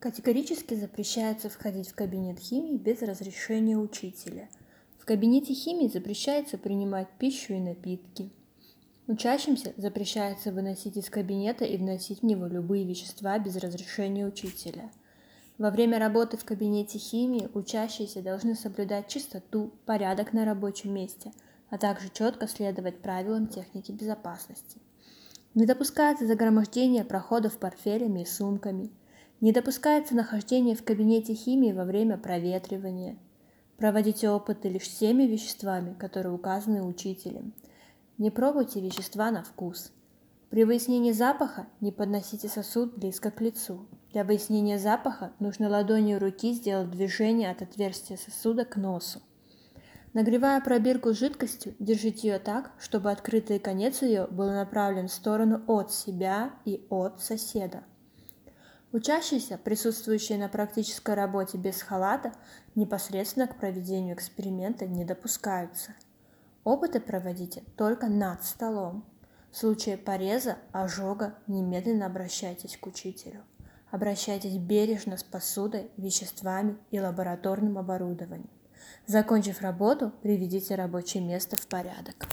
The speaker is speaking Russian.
Категорически запрещается входить в кабинет химии без разрешения учителя. В кабинете химии запрещается принимать пищу и напитки. Учащимся запрещается выносить из кабинета и вносить в него любые вещества без разрешения учителя. Во время работы в кабинете химии учащиеся должны соблюдать чистоту, порядок на рабочем месте, а также четко следовать правилам техники безопасности. Не допускается загромождение проходов портфелями и сумками – не допускается нахождение в кабинете химии во время проветривания. Проводите опыты лишь с теми веществами, которые указаны учителем. Не пробуйте вещества на вкус. При выяснении запаха не подносите сосуд близко к лицу. Для выяснения запаха нужно ладонью руки сделать движение от отверстия сосуда к носу. Нагревая пробирку с жидкостью, держите ее так, чтобы открытый конец ее был направлен в сторону от себя и от соседа. Учащиеся, присутствующие на практической работе без халата, непосредственно к проведению эксперимента не допускаются. Опыты проводите только над столом. В случае пореза, ожога немедленно обращайтесь к учителю. Обращайтесь бережно с посудой, веществами и лабораторным оборудованием. Закончив работу, приведите рабочее место в порядок.